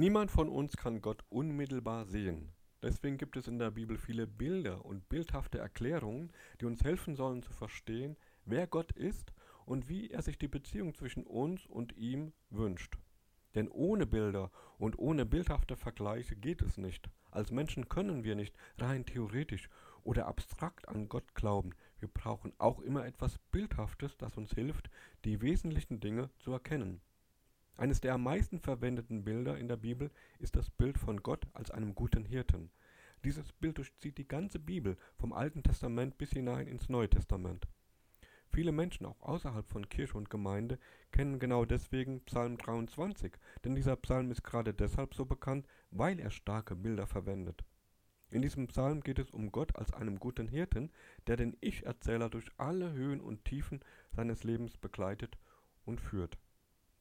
Niemand von uns kann Gott unmittelbar sehen. Deswegen gibt es in der Bibel viele Bilder und bildhafte Erklärungen, die uns helfen sollen zu verstehen, wer Gott ist und wie er sich die Beziehung zwischen uns und ihm wünscht. Denn ohne Bilder und ohne bildhafte Vergleiche geht es nicht. Als Menschen können wir nicht rein theoretisch oder abstrakt an Gott glauben. Wir brauchen auch immer etwas Bildhaftes, das uns hilft, die wesentlichen Dinge zu erkennen. Eines der am meisten verwendeten Bilder in der Bibel ist das Bild von Gott als einem guten Hirten. Dieses Bild durchzieht die ganze Bibel vom Alten Testament bis hinein ins Neue Testament. Viele Menschen, auch außerhalb von Kirche und Gemeinde, kennen genau deswegen Psalm 23, denn dieser Psalm ist gerade deshalb so bekannt, weil er starke Bilder verwendet. In diesem Psalm geht es um Gott als einem guten Hirten, der den Ich-Erzähler durch alle Höhen und Tiefen seines Lebens begleitet und führt.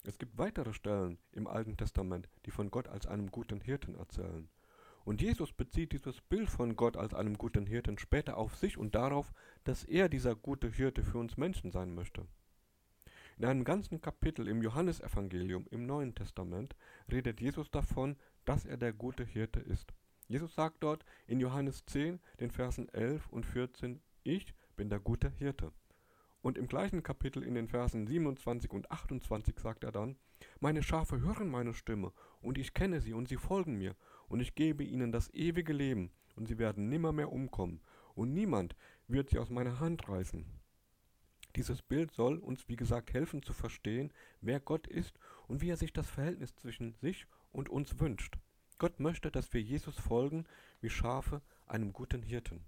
Es gibt weitere Stellen im Alten Testament, die von Gott als einem guten Hirten erzählen. Und Jesus bezieht dieses Bild von Gott als einem guten Hirten später auf sich und darauf, dass er dieser gute Hirte für uns Menschen sein möchte. In einem ganzen Kapitel im Johannesevangelium im Neuen Testament redet Jesus davon, dass er der gute Hirte ist. Jesus sagt dort in Johannes 10, den Versen 11 und 14, Ich bin der gute Hirte. Und im gleichen Kapitel in den Versen 27 und 28 sagt er dann, Meine Schafe hören meine Stimme, und ich kenne sie, und sie folgen mir, und ich gebe ihnen das ewige Leben, und sie werden nimmermehr umkommen, und niemand wird sie aus meiner Hand reißen. Dieses Bild soll uns, wie gesagt, helfen zu verstehen, wer Gott ist und wie er sich das Verhältnis zwischen sich und uns wünscht. Gott möchte, dass wir Jesus folgen, wie Schafe einem guten Hirten.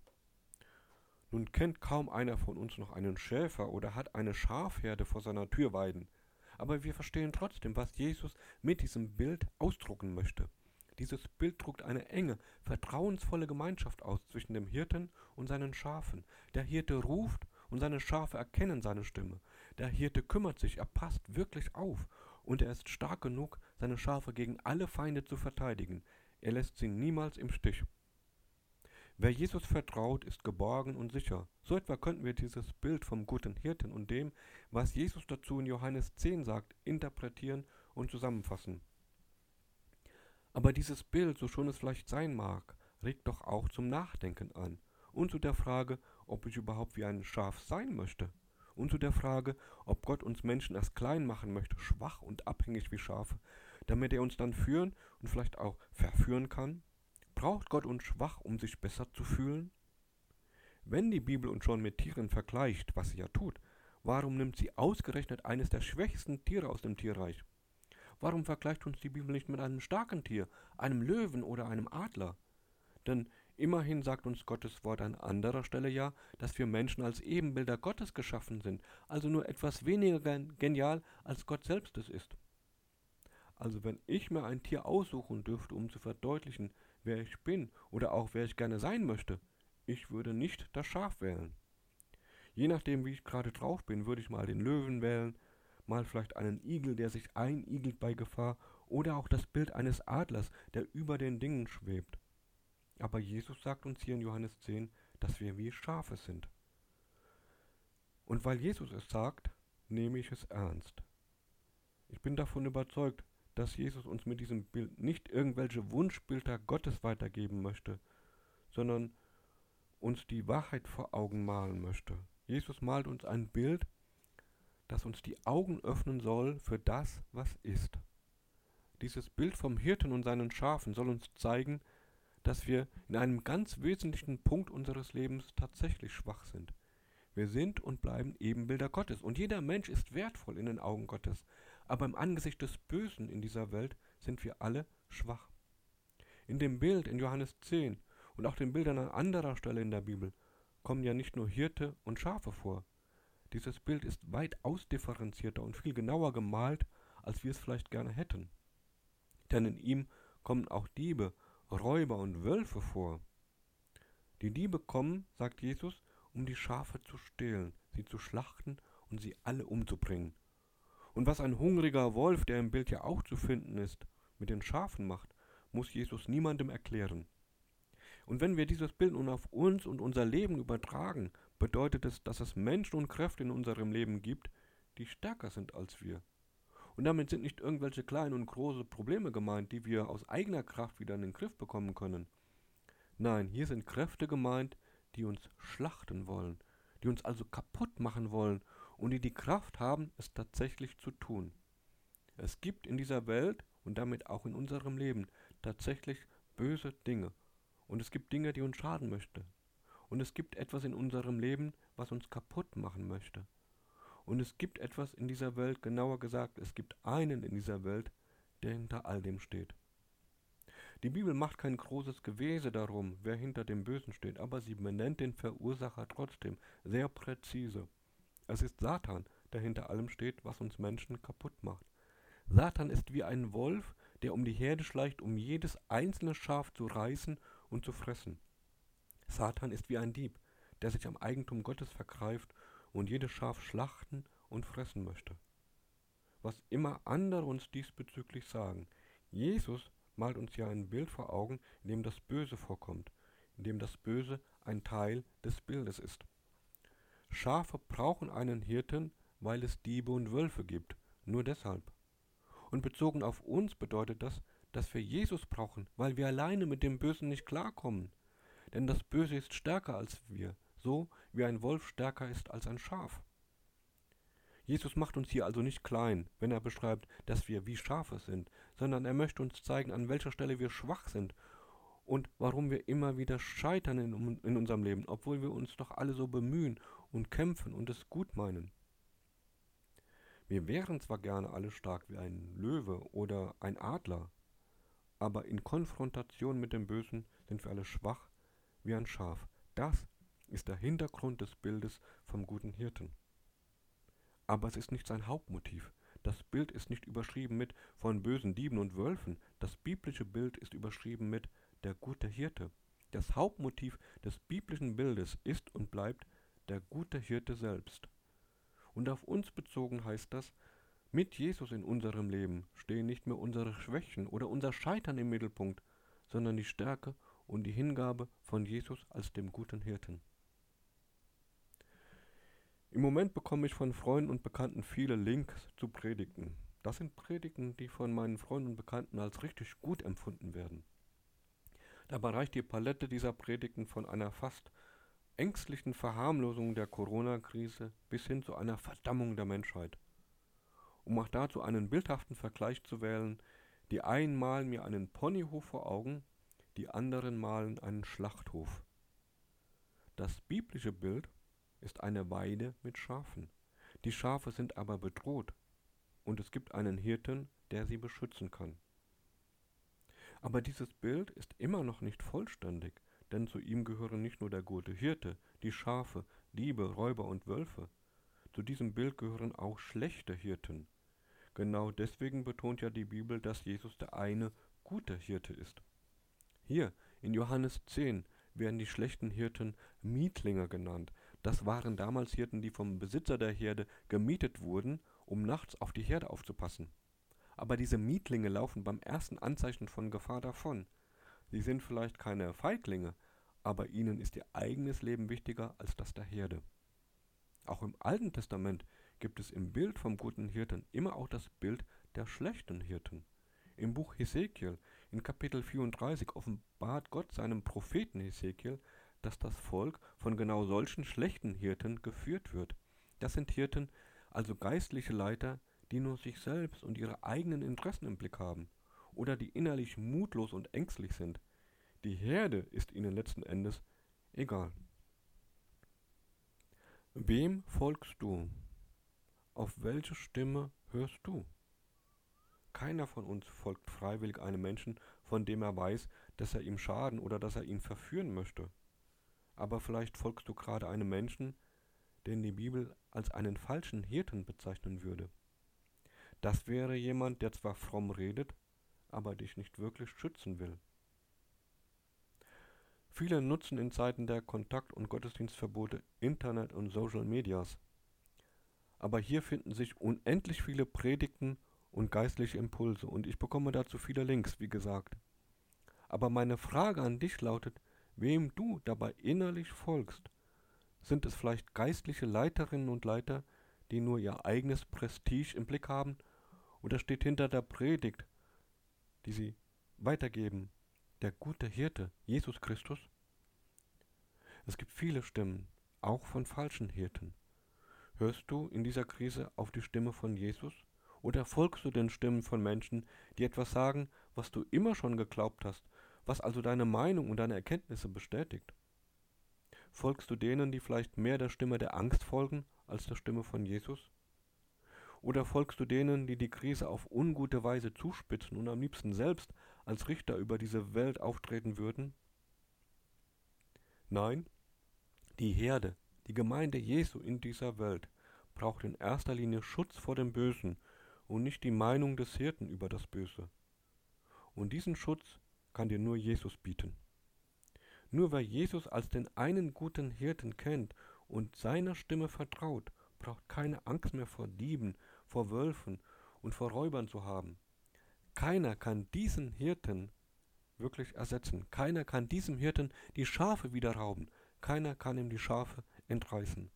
Nun kennt kaum einer von uns noch einen Schäfer oder hat eine Schafherde vor seiner Tür weiden. Aber wir verstehen trotzdem, was Jesus mit diesem Bild ausdrucken möchte. Dieses Bild druckt eine enge, vertrauensvolle Gemeinschaft aus zwischen dem Hirten und seinen Schafen. Der Hirte ruft und seine Schafe erkennen seine Stimme. Der Hirte kümmert sich, er passt wirklich auf und er ist stark genug, seine Schafe gegen alle Feinde zu verteidigen. Er lässt sie niemals im Stich. Wer Jesus vertraut, ist geborgen und sicher. So etwa könnten wir dieses Bild vom guten Hirten und dem, was Jesus dazu in Johannes 10 sagt, interpretieren und zusammenfassen. Aber dieses Bild, so schon es vielleicht sein mag, regt doch auch zum Nachdenken an und zu der Frage, ob ich überhaupt wie ein Schaf sein möchte und zu der Frage, ob Gott uns Menschen erst klein machen möchte, schwach und abhängig wie Schafe, damit er uns dann führen und vielleicht auch verführen kann. Braucht Gott uns schwach, um sich besser zu fühlen? Wenn die Bibel uns schon mit Tieren vergleicht, was sie ja tut, warum nimmt sie ausgerechnet eines der schwächsten Tiere aus dem Tierreich? Warum vergleicht uns die Bibel nicht mit einem starken Tier, einem Löwen oder einem Adler? Denn immerhin sagt uns Gottes Wort an anderer Stelle ja, dass wir Menschen als Ebenbilder Gottes geschaffen sind, also nur etwas weniger genial als Gott selbst es ist. Also wenn ich mir ein Tier aussuchen dürfte, um zu verdeutlichen, wer ich bin oder auch wer ich gerne sein möchte. Ich würde nicht das Schaf wählen. Je nachdem, wie ich gerade drauf bin, würde ich mal den Löwen wählen, mal vielleicht einen Igel, der sich einigelt bei Gefahr, oder auch das Bild eines Adlers, der über den Dingen schwebt. Aber Jesus sagt uns hier in Johannes 10, dass wir wie Schafe sind. Und weil Jesus es sagt, nehme ich es ernst. Ich bin davon überzeugt, dass Jesus uns mit diesem Bild nicht irgendwelche Wunschbilder Gottes weitergeben möchte, sondern uns die Wahrheit vor Augen malen möchte. Jesus malt uns ein Bild, das uns die Augen öffnen soll für das, was ist. Dieses Bild vom Hirten und seinen Schafen soll uns zeigen, dass wir in einem ganz wesentlichen Punkt unseres Lebens tatsächlich schwach sind. Wir sind und bleiben Ebenbilder Gottes und jeder Mensch ist wertvoll in den Augen Gottes, aber im Angesicht des Bösen in dieser Welt sind wir alle schwach. In dem Bild in Johannes 10 und auch den Bildern an anderer Stelle in der Bibel kommen ja nicht nur Hirte und Schafe vor. Dieses Bild ist weit ausdifferenzierter und viel genauer gemalt, als wir es vielleicht gerne hätten. Denn in ihm kommen auch Diebe, Räuber und Wölfe vor. Die Diebe kommen, sagt Jesus, um die Schafe zu stehlen, sie zu schlachten und sie alle umzubringen. Und was ein hungriger Wolf, der im Bild ja auch zu finden ist, mit den Schafen macht, muss Jesus niemandem erklären. Und wenn wir dieses Bild nun auf uns und unser Leben übertragen, bedeutet es, dass es Menschen und Kräfte in unserem Leben gibt, die stärker sind als wir. Und damit sind nicht irgendwelche kleinen und große Probleme gemeint, die wir aus eigener Kraft wieder in den Griff bekommen können. Nein, hier sind Kräfte gemeint, die uns schlachten wollen, die uns also kaputt machen wollen und die die Kraft haben, es tatsächlich zu tun. Es gibt in dieser Welt und damit auch in unserem Leben tatsächlich böse Dinge. Und es gibt Dinge, die uns schaden möchten. Und es gibt etwas in unserem Leben, was uns kaputt machen möchte. Und es gibt etwas in dieser Welt, genauer gesagt, es gibt einen in dieser Welt, der hinter all dem steht. Die Bibel macht kein großes Gewese darum, wer hinter dem Bösen steht, aber sie benennt den Verursacher trotzdem sehr präzise. Es ist Satan, der hinter allem steht, was uns Menschen kaputt macht. Satan ist wie ein Wolf, der um die Herde schleicht, um jedes einzelne Schaf zu reißen und zu fressen. Satan ist wie ein Dieb, der sich am Eigentum Gottes vergreift und jedes Schaf schlachten und fressen möchte. Was immer andere uns diesbezüglich sagen, Jesus malt uns ja ein Bild vor Augen, in dem das Böse vorkommt, in dem das Böse ein Teil des Bildes ist. Schafe brauchen einen Hirten, weil es Diebe und Wölfe gibt, nur deshalb. Und bezogen auf uns bedeutet das, dass wir Jesus brauchen, weil wir alleine mit dem Bösen nicht klarkommen. Denn das Böse ist stärker als wir, so wie ein Wolf stärker ist als ein Schaf. Jesus macht uns hier also nicht klein, wenn er beschreibt, dass wir wie Schafe sind, sondern er möchte uns zeigen, an welcher Stelle wir schwach sind und warum wir immer wieder scheitern in, in unserem Leben, obwohl wir uns doch alle so bemühen und kämpfen und es gut meinen. Wir wären zwar gerne alle stark wie ein Löwe oder ein Adler, aber in Konfrontation mit dem Bösen sind wir alle schwach wie ein Schaf. Das ist der Hintergrund des Bildes vom guten Hirten. Aber es ist nicht sein Hauptmotiv. Das Bild ist nicht überschrieben mit von bösen Dieben und Wölfen. Das biblische Bild ist überschrieben mit der gute Hirte. Das Hauptmotiv des biblischen Bildes ist und bleibt der gute Hirte selbst. Und auf uns bezogen heißt das, mit Jesus in unserem Leben stehen nicht mehr unsere Schwächen oder unser Scheitern im Mittelpunkt, sondern die Stärke und die Hingabe von Jesus als dem guten Hirten. Im Moment bekomme ich von Freunden und Bekannten viele Links zu Predigten. Das sind Predigten, die von meinen Freunden und Bekannten als richtig gut empfunden werden. Dabei reicht die Palette dieser Predigten von einer fast ängstlichen Verharmlosung der Corona-Krise bis hin zu einer Verdammung der Menschheit. Um auch dazu einen bildhaften Vergleich zu wählen, die einen malen mir einen Ponyhof vor Augen, die anderen malen einen Schlachthof. Das biblische Bild ist eine Weide mit Schafen. Die Schafe sind aber bedroht, und es gibt einen Hirten, der sie beschützen kann. Aber dieses Bild ist immer noch nicht vollständig, denn zu ihm gehören nicht nur der gute Hirte, die Schafe, Diebe, Räuber und Wölfe. Zu diesem Bild gehören auch schlechte Hirten. Genau deswegen betont ja die Bibel, dass Jesus der eine gute Hirte ist. Hier in Johannes 10 werden die schlechten Hirten Mietlinge genannt, das waren damals Hirten, die vom Besitzer der Herde gemietet wurden, um nachts auf die Herde aufzupassen. Aber diese Mietlinge laufen beim ersten Anzeichen von Gefahr davon. Sie sind vielleicht keine Feiglinge, aber ihnen ist ihr eigenes Leben wichtiger als das der Herde. Auch im Alten Testament gibt es im Bild vom guten Hirten immer auch das Bild der schlechten Hirten. Im Buch Hesekiel in Kapitel 34 offenbart Gott seinem Propheten Hesekiel, dass das Volk von genau solchen schlechten Hirten geführt wird. Das sind Hirten, also geistliche Leiter, die nur sich selbst und ihre eigenen Interessen im Blick haben oder die innerlich mutlos und ängstlich sind. Die Herde ist ihnen letzten Endes egal. Wem folgst du? Auf welche Stimme hörst du? Keiner von uns folgt freiwillig einem Menschen, von dem er weiß, dass er ihm schaden oder dass er ihn verführen möchte aber vielleicht folgst du gerade einem Menschen, den die Bibel als einen falschen Hirten bezeichnen würde. Das wäre jemand, der zwar fromm redet, aber dich nicht wirklich schützen will. Viele nutzen in Zeiten der Kontakt- und Gottesdienstverbote Internet und Social Medias. Aber hier finden sich unendlich viele Predigten und geistliche Impulse und ich bekomme dazu viele Links, wie gesagt. Aber meine Frage an dich lautet, wem du dabei innerlich folgst. Sind es vielleicht geistliche Leiterinnen und Leiter, die nur ihr eigenes Prestige im Blick haben oder steht hinter der Predigt, die sie weitergeben, der gute Hirte, Jesus Christus? Es gibt viele Stimmen, auch von falschen Hirten. Hörst du in dieser Krise auf die Stimme von Jesus? Oder folgst du den Stimmen von Menschen, die etwas sagen, was du immer schon geglaubt hast, was also deine Meinung und deine Erkenntnisse bestätigt? Folgst du denen, die vielleicht mehr der Stimme der Angst folgen als der Stimme von Jesus? Oder folgst du denen, die die Krise auf ungute Weise zuspitzen und am liebsten selbst als Richter über diese Welt auftreten würden? Nein, die Herde, die Gemeinde Jesu in dieser Welt braucht in erster Linie Schutz vor dem Bösen und nicht die Meinung des Hirten über das Böse. Und diesen Schutz kann dir nur Jesus bieten. Nur wer Jesus als den einen guten Hirten kennt und seiner Stimme vertraut, braucht keine Angst mehr vor Dieben, vor Wölfen und vor Räubern zu haben. Keiner kann diesen Hirten wirklich ersetzen. Keiner kann diesem Hirten die Schafe wieder rauben. Keiner kann ihm die Schafe entreißen.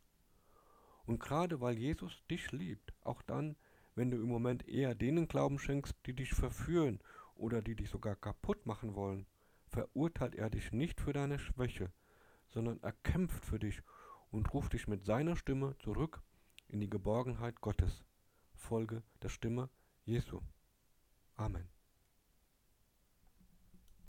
Und gerade weil Jesus dich liebt, auch dann, wenn du im Moment eher denen Glauben schenkst, die dich verführen oder die dich sogar kaputt machen wollen, verurteilt er dich nicht für deine Schwäche, sondern er kämpft für dich und ruft dich mit seiner Stimme zurück in die Geborgenheit Gottes. Folge der Stimme Jesu. Amen.